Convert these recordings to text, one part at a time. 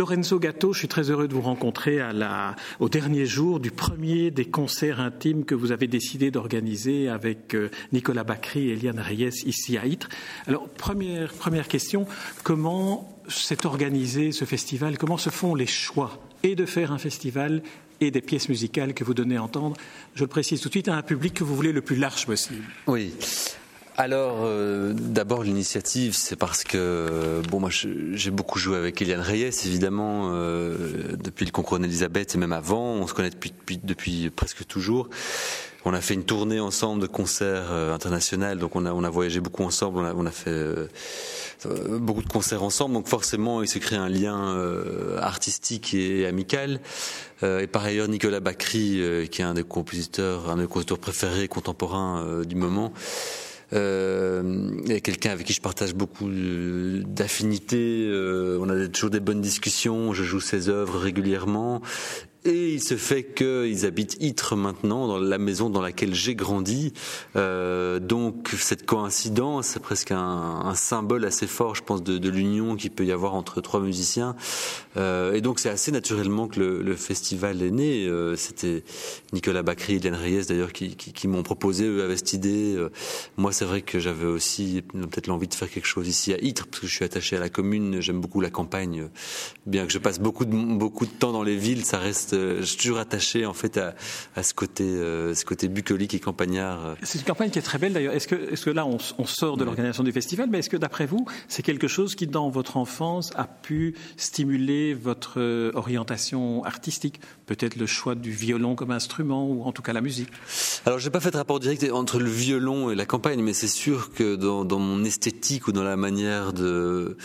Lorenzo Gatto, je suis très heureux de vous rencontrer à la, au dernier jour du premier des concerts intimes que vous avez décidé d'organiser avec euh, Nicolas Bacry et Eliane Reyes ici à Ytre. Alors, première, première question, comment s'est organisé ce festival? Comment se font les choix et de faire un festival et des pièces musicales que vous donnez à entendre, je le précise tout de suite, à un public que vous voulez le plus large possible. Oui. Alors, euh, d'abord l'initiative, c'est parce que bon, moi, j'ai beaucoup joué avec Eliane Reyes, évidemment, euh, depuis le concours d'Elisabeth et même avant. On se connaît depuis, depuis, presque toujours. On a fait une tournée ensemble de concerts euh, internationaux, donc on a, on a voyagé beaucoup ensemble. On a, on a fait euh, beaucoup de concerts ensemble, donc forcément, il se crée un lien artistique et, amical. et par ailleurs, Nicolas Bacry, qui est un des compositeurs, un des compositeurs préférés contemporains du moment. Euh, et quelqu'un avec qui je partage beaucoup d'affinités. Euh, on a toujours des bonnes discussions. Je joue ses œuvres régulièrement et il se fait qu'ils habitent Ytre maintenant, dans la maison dans laquelle j'ai grandi. Euh, donc cette coïncidence, c'est presque un, symbole assez fort, je pense, de, l'union qu'il peut y avoir entre trois musiciens. Euh, et donc c'est assez naturellement que le, festival est né. Euh, C'était Nicolas Bacry et Hélène Reyes d'ailleurs qui m'ont proposé, eux avaient cette idée. Euh, moi c'est vrai que j'avais aussi peut-être l'envie de faire quelque chose ici à Ytre, parce que je suis attaché à la commune, j'aime beaucoup la campagne. Bien que je passe beaucoup de, beaucoup de temps dans les villes, ça reste je suis toujours attaché en fait à, à ce côté, euh, ce côté bucolique et campagnard. C'est une campagne qui est très belle d'ailleurs. Est-ce que, est-ce que là on, on sort de l'organisation du festival, mais est-ce que d'après vous, c'est quelque chose qui dans votre enfance a pu stimuler votre euh, orientation artistique? Peut-être le choix du violon comme instrument ou en tout cas la musique? Alors j'ai pas fait de rapport direct entre le violon et la campagne, mais c'est sûr que dans, dans mon esthétique ou dans la manière de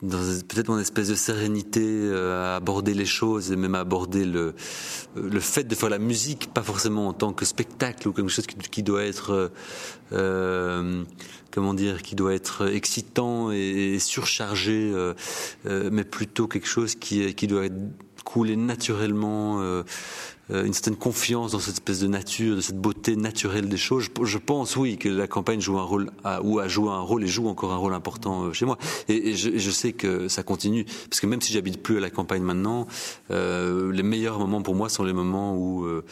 peut-être mon espèce de sérénité euh, à aborder les choses et même à aborder le, euh, le fait de faire la musique, pas forcément en tant que spectacle ou quelque chose qui, doit être, euh, comment dire, qui doit être excitant et, surchargé, euh, euh, mais plutôt quelque chose qui, qui doit couler naturellement. Euh, euh, une certaine confiance dans cette espèce de nature, de cette beauté naturelle des choses. Je, pense, oui, que la campagne joue un rôle, ou a joué un rôle et joue encore un rôle important euh, chez moi. Et, je, je, sais que ça continue, parce que même si j'habite plus à la campagne maintenant, euh, les meilleurs moments pour moi sont les moments où euh,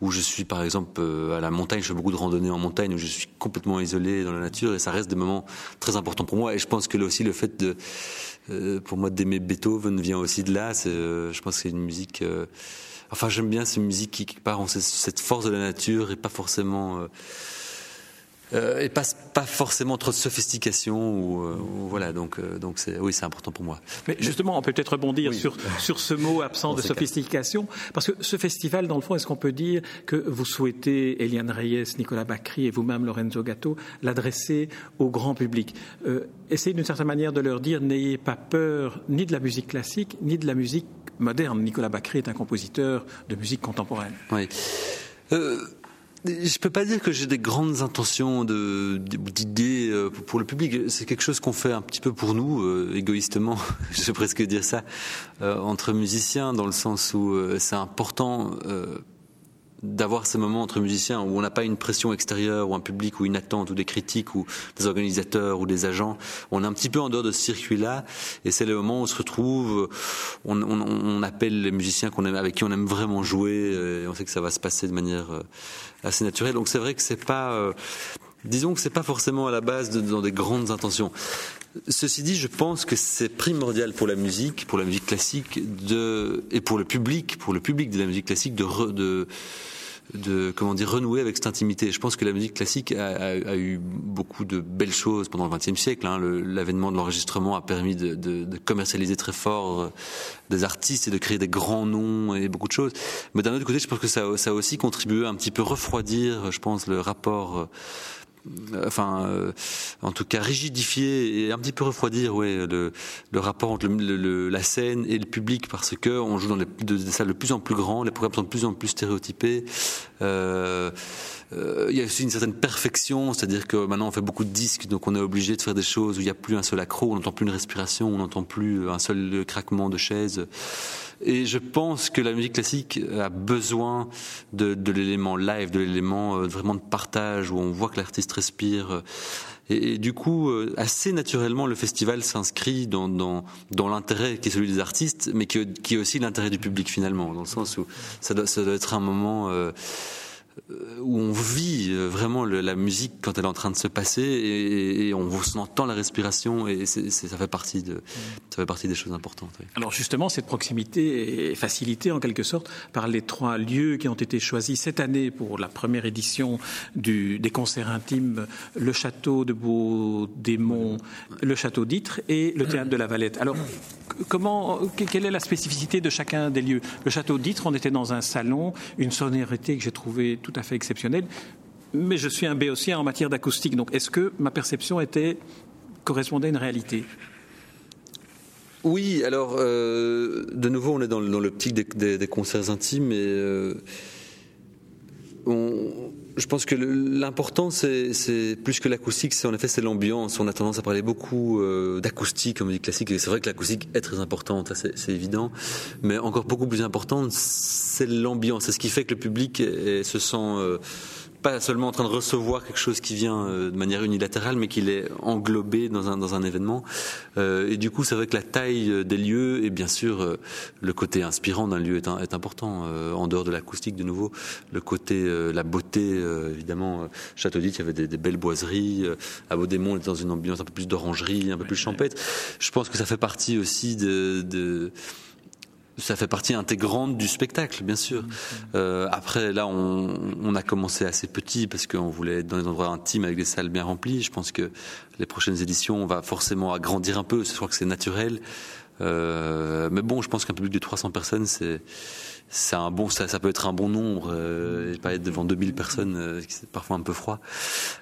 où je suis, par exemple, à la montagne. Je fais beaucoup de randonnées en montagne où je suis complètement isolé dans la nature, et ça reste des moments très importants pour moi. Et je pense que là aussi, le fait de, pour moi, d'aimer Beethoven vient aussi de là. je pense que c'est une musique Enfin, j'aime bien ces musiques qui, qui part cette force de la nature et pas forcément. Euh, et pas, pas forcément trop de sophistication ou, euh, voilà donc euh, donc c'est oui c'est important pour moi. Mais justement on peut peut-être rebondir oui. sur sur ce mot absent de sophistication parce que ce festival dans le fond est-ce qu'on peut dire que vous souhaitez Eliane Reyes, Nicolas Bacry et vous-même Lorenzo Gatto l'adresser au grand public? Euh, essayez d'une certaine manière de leur dire n'ayez pas peur ni de la musique classique ni de la musique moderne. Nicolas Bacry est un compositeur de musique contemporaine. Oui. Euh, je peux pas dire que j'ai des grandes intentions d'idées euh, pour le public. C'est quelque chose qu'on fait un petit peu pour nous, euh, égoïstement. je vais presque dire ça euh, entre musiciens, dans le sens où c'est important d'avoir ces moments entre musiciens où on n'a pas une pression extérieure ou un public ou une attente ou des critiques ou des organisateurs ou des agents. On est un petit peu en dehors de ce circuit-là et c'est le moment où on se retrouve, on, on, on appelle les musiciens qu'on aime, avec qui on aime vraiment jouer et on sait que ça va se passer de manière assez naturelle. Donc c'est vrai que c'est pas, euh, disons que c'est pas forcément à la base de, dans des grandes intentions. Ceci dit, je pense que c'est primordial pour la musique, pour la musique classique, de, et pour le public, pour le public de la musique classique, de, re, de de comment dire renouer avec cette intimité. Je pense que la musique classique a, a, a eu beaucoup de belles choses pendant le XXe siècle. Hein. L'avènement de l'enregistrement a permis de, de, de, commercialiser très fort euh, des artistes et de créer des grands noms et beaucoup de choses. Mais d'un autre côté, je pense que ça, ça a aussi contribué à un petit peu refroidir, je pense, le rapport. Euh, enfin, euh, en tout cas rigidifier et un petit peu refroidir, le, rapport entre la scène et le public parce que on joue dans des, salles de plus en plus grandes, les programmes sont de plus en plus stéréotypés. Euh, il y a aussi une certaine perfection, c'est-à-dire que maintenant on fait beaucoup de disques, donc on est obligé de faire des choses où il n'y a plus un seul accro, on n'entend plus une respiration, on n'entend plus un seul craquement de chaise. Et je pense que la musique classique a besoin de, de l'élément live, de l'élément euh, vraiment de partage où on voit que l'artiste respire. Et, du coup, euh, assez naturellement, le festival s'inscrit dans, dans, dans l'intérêt qui est celui des artistes, mais qui, qui est aussi l'intérêt du public finalement, dans le sens où ça doit, ça doit être un moment... Euh, où on vit euh, vraiment la musique quand elle est en train de se passer et, on, entend la respiration et ça fait partie ça fait partie des choses importantes. Alors justement, cette proximité est facilitée en quelque sorte par les trois lieux qui ont été choisis cette année pour la première édition des concerts intimes le château de Beau-Démon, le château d'Itre et le théâtre de la Valette. Alors comment quelle est la spécificité de chacun des lieux? Le château d'Itre, on était dans un salon, une sonorité que j'ai trouvée tout à fait exceptionnel. Mais je suis un béotien en matière d'acoustique, donc est-ce que ma perception était correspondait à une réalité? Oui, alors euh, de nouveau, on est dans, l'optique des, concerts intimes et euh, on, je pense que l'important, c'est plus que l'acoustique, c'est en effet c'est l'ambiance. On a tendance à parler beaucoup euh, d'acoustique comme musique classique, et c'est vrai que l'acoustique est très importante, c'est évident. Mais encore beaucoup plus importante, c'est l'ambiance. C'est ce qui fait que le public se sent euh, pas seulement en train de recevoir quelque chose qui vient euh, de manière unilatérale, mais qu'il est englobé dans un, événement. Euh, et du coup, c'est vrai que la taille des lieux et bien sûr le côté inspirant d'un lieu est important. en dehors de l'acoustique, de nouveau, le côté, la beauté, évidemment. Château d'It, il y avait des, des, belles boiseries. à Baudémont, on était dans une ambiance un peu plus d'orangerie, un peu plus champêtre. Je pense que ça fait partie aussi de, de ça fait partie intégrante du spectacle, bien sûr. Euh, après, là, on, on, a commencé assez petit parce qu'on voulait être dans des endroits intimes avec des salles bien remplies. Je pense que les prochaines éditions, on va forcément agrandir un peu. Je crois que c'est naturel. Euh, mais bon, je pense qu'un public de 300 personnes, c'est c'est un bon, ça, ça, peut être un bon nombre. Euh, pas être devant 2000 personnes, euh, c'est parfois un peu froid.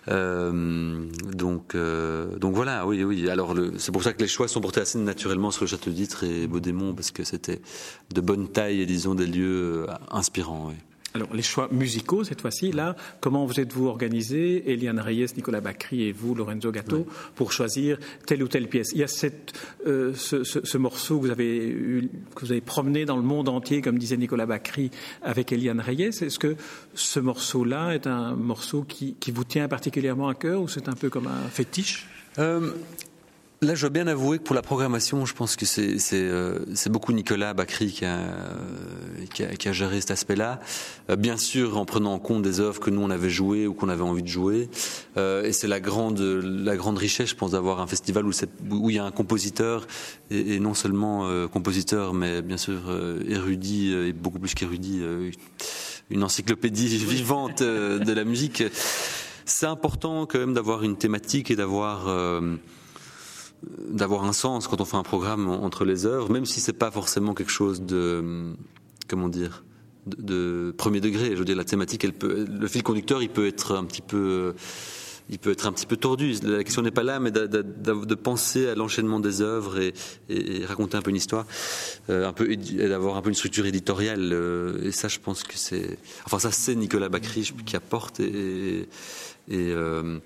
Euh, donc, euh, donc voilà, oui, oui. Alors, c'est pour ça que les choix sont portés assez naturellement sur le Château d'Itre et Baudémont, parce que c'était de bonne taille et disons des lieux euh, inspirants. Oui. Alors, les choix musicaux, cette fois-ci, là, comment vous êtes-vous organisé, Eliane Reyes, Nicolas Bacry et vous, Lorenzo Gatto, pour choisir telle ou telle pièce. Il y a cette, euh, ce, ce, ce, morceau que vous, avez eu, que vous avez promené dans le monde entier, comme disait Nicolas Bacry, avec Eliane Reyes. Est-ce que ce morceau-là est un morceau qui, qui, vous tient particulièrement à cœur ou c'est un peu comme un fétiche? Euh, Là, je dois bien avouer que pour la programmation, je pense que c'est euh, beaucoup Nicolas Bacry qui a, qui a, qui a géré cet aspect-là. Euh, bien sûr, en prenant en compte des œuvres que nous on avait jouées ou qu'on avait envie de jouer. Euh, et c'est la grande la grande richesse, je pense, d'avoir un festival où, où il y a un compositeur et, et non seulement euh, compositeur, mais bien sûr euh, érudit et beaucoup plus qu'érudit, une encyclopédie vivante de la musique. C'est important quand même d'avoir une thématique et d'avoir d'avoir un sens quand on fait un programme entre les œuvres, même si c'est pas forcément quelque chose de comment dire de, premier degré. Je veux dire, la thématique, le fil conducteur, il peut être un petit peu il peut être un petit peu tordu. La question n'est pas là, mais de, penser à l'enchaînement des œuvres et, raconter un peu une histoire, euh, et d'avoir un peu une structure éditoriale. Euh, et ça, je pense que c'est, enfin ça, c'est Nicolas Bacry qui apporte et, et euh,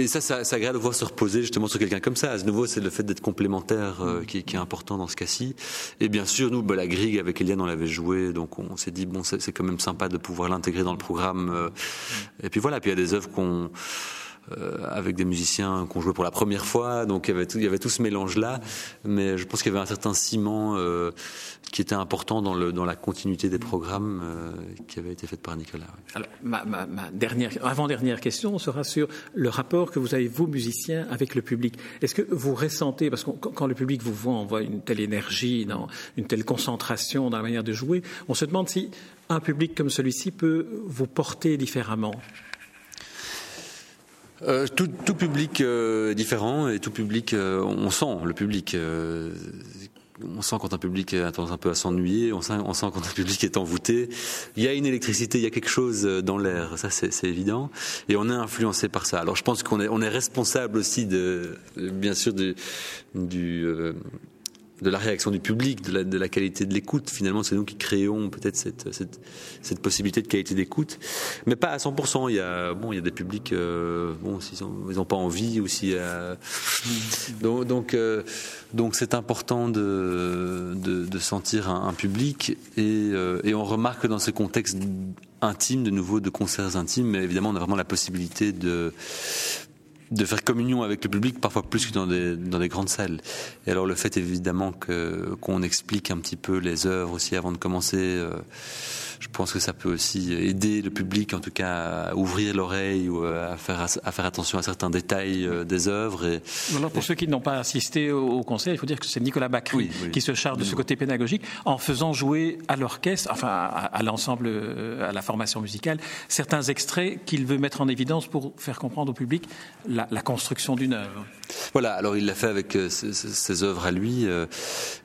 et ça, ça, ça agréable de voir se reposer justement sur quelqu'un comme ça. À nouveau, c'est le fait d'être complémentaire euh, qui, qui, est important dans ce cas-ci. Et bien sûr, nous, bah, la grille avec Eliane, on l'avait joué, donc on s'est dit bon, c'est quand même sympa de pouvoir l'intégrer dans le programme. Euh, et puis voilà, puis il y a des œuvres qu'on avec des musiciens qu'on jouait pour la première fois, donc il y avait tout, ce mélange-là, mais je pense qu'il y avait un certain ciment euh, qui était important dans, la continuité des programmes euh, qui avait été fait par Nicolas. Ma, dernière, avant-dernière question sera sur le rapport que vous avez, vous, musiciens, avec le public. Est-ce que vous ressentez, parce que quand le public vous voit, on voit une telle énergie, une telle concentration dans la manière de jouer, on se demande si un public comme celui-ci peut vous porter différemment? Euh, tout, tout, public euh, est différent et tout public, euh, on sent le public. Euh, on sent quand un public a tendance un peu à s'ennuyer, on sent, on sent quand un public est envoûté. Il y a une électricité, il y a quelque chose dans l'air, ça c'est évident, et on est influencé par ça. Alors je pense qu'on est, on est responsable aussi de, bien sûr, du, du de la réaction du public, de la, de la qualité de l'écoute. Finalement, c'est nous qui créons peut-être cette, cette, cette, possibilité de qualité d'écoute, mais pas à 100%. Il y a bon, il y a des publics, euh, bon, s'ils ils n'ont pas envie ou si euh, donc donc euh, donc c'est important de, de, de, sentir un, public et, et, on remarque que dans ce contexte intime, de nouveau, de concerts intimes, mais évidemment on a vraiment la possibilité de de faire communion avec le public, parfois plus que dans des, dans des grandes salles. Et alors le fait évidemment qu'on explique un petit peu les œuvres aussi avant de commencer, euh, je pense que ça peut aussi aider le public, en tout cas, à ouvrir l'oreille ou à faire, à faire attention à certains détails euh, des œuvres. Et, alors pour ceux qui n'ont pas assisté au concert, il faut dire que c'est Nicolas Bacry qui se charge de ce côté pédagogique en faisant jouer à l'orchestre, enfin à, l'ensemble, euh, à la formation musicale, certains extraits qu'il veut mettre en évidence pour faire comprendre au public la, la construction d'une œuvre. Voilà, alors il l'a fait avec euh, ses, œuvres à lui,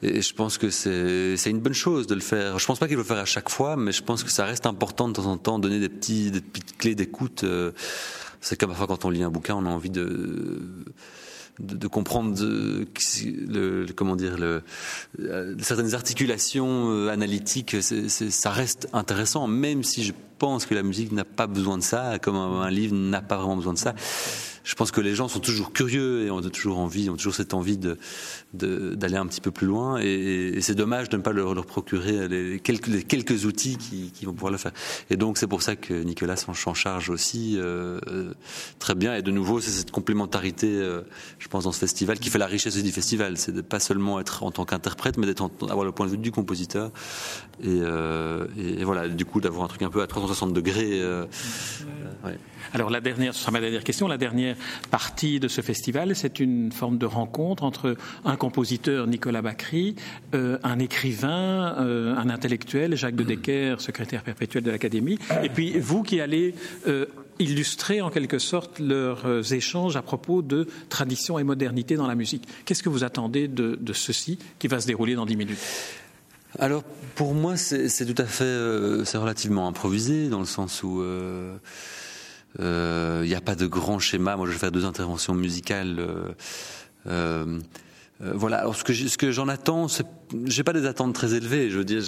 et je pense que c'est une bonne chose de le faire. Je pense pas qu'il le faire à chaque fois, mais je pense que ça reste important de temps en temps, donner des, petits, des petites clés d'écoute. Euh, c'est comme parfois quand on lit un bouquin, on a envie de de, comprendre le, comment dire le, euh, certaines articulations euh, analytiques. ça reste intéressant, même si je pense que la musique n'a pas besoin de ça, comme un livre n'a pas vraiment besoin de ça je pense que les gens sont toujours curieux et ont toujours envie, ont toujours cette envie de d'aller un petit peu plus loin. Et, c'est dommage de ne pas leur, leur procurer les quelques, les quelques outils qui, qui, vont pouvoir le faire. Et donc c'est pour ça que Nicolas s'en charge aussi euh, euh, très bien. Et de nouveau, c'est cette complémentarité, euh, je pense, dans ce festival qui fait la richesse du festival. C'est de pas seulement être en tant qu'interprète, mais d'être avoir le point de vue du compositeur. Et, euh, et, voilà, du coup, d'avoir un truc un peu à 360 degrés. Ouais. Alors la dernière, ce sera ma dernière question, la dernière partie de ce festival, c'est une forme de rencontre entre un compositeur, Nicolas Bacry, euh, un écrivain, euh, un intellectuel, Jacques de Decker, secrétaire perpétuel de l'Académie, et puis vous qui allez euh, illustrer en quelque sorte leurs échanges à propos de tradition et modernité dans la musique. Qu'est-ce que vous attendez de, ceci qui va se dérouler dans dix minutes? Alors pour moi c'est tout à fait c'est relativement improvisé dans le sens où il euh, n'y a pas de grand schéma. Moi, je vais faire deux interventions musicales. Euh, euh, voilà. Alors, ce que ce que j'en attends, j'ai pas des attentes très élevées. Je veux dire,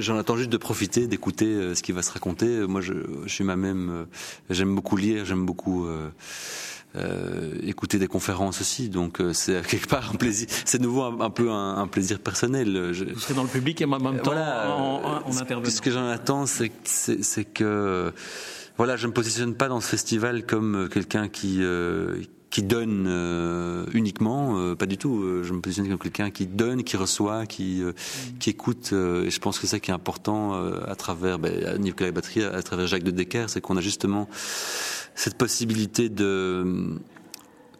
j'en attends juste de profiter, d'écouter ce qui va se raconter. Moi, je, je suis moi-même. j'aime beaucoup lire. J'aime beaucoup. écouter des conférences aussi, donc c'est quelque part un plaisir. C'est nouveau un, peu un, plaisir personnel. Je, Vous serez dans le public et en même temps en, en, intervenant. Ce que j'en attends, c'est que voilà, je me positionne pas dans ce festival comme euh, quelqu'un qui euh, qui donne euh, uniquement, pas du tout. je me positionne comme quelqu'un qui donne, qui reçoit, qui mm. qui écoute. et je pense que c'est ça qui est important à travers ben, Nicolas Batterie, à, travers Jacques de Decker, c'est qu'on a justement cette possibilité de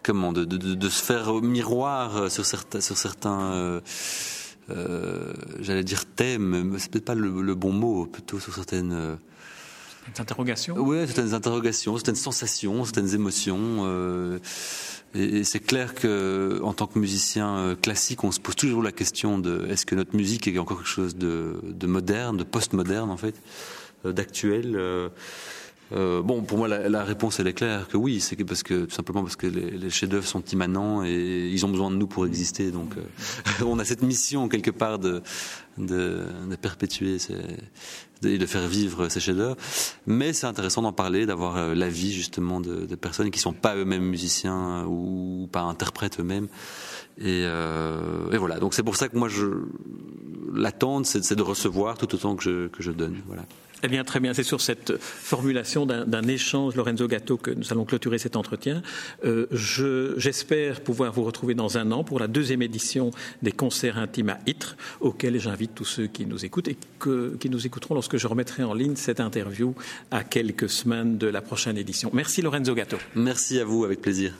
comment de, de, de, se faire miroir sur certains sur certains j'allais dire thèmes, c'est peut-être pas le, le, bon mot, plutôt sur certaines interrogations? Oui, certaines interrogations, certaines sensations, certaines émotions. Euh, et, c'est clair que, en tant que musicien euh, classique, on se pose toujours la question de est-ce que notre musique est encore quelque chose de, de moderne, de post-moderne en fait, euh, d'actuel. Euh, bon, pour moi, la, la, réponse elle est claire que oui, c'est parce que tout simplement parce que les, les chefs-d'œuvre sont immanents et ils ont besoin de nous pour exister. Donc, euh, on a cette mission quelque part de de, de perpétuer ces, et de faire vivre ces chefs-d'œuvre. Mais c'est intéressant d'en parler, d'avoir euh, l'avis justement de, de, personnes qui sont pas eux-mêmes musiciens ou pas interprètes eux-mêmes. Et, euh, et, voilà. Donc c'est pour ça que moi, je l'attente, c'est de recevoir tout autant que je, que je donne. Voilà. Eh bien, très bien. C'est sur cette formulation d'un échange, Lorenzo Gatto, que nous allons clôturer cet entretien. Euh, J'espère pouvoir vous retrouver dans un an pour la deuxième édition des concerts intimes à Ytre, auxquels j'invite tous ceux qui nous écoutent et que, qui nous écouteront lorsque je remettrai en ligne cette interview à quelques semaines de la prochaine édition. Merci Lorenzo Gatto. Merci à vous, avec plaisir.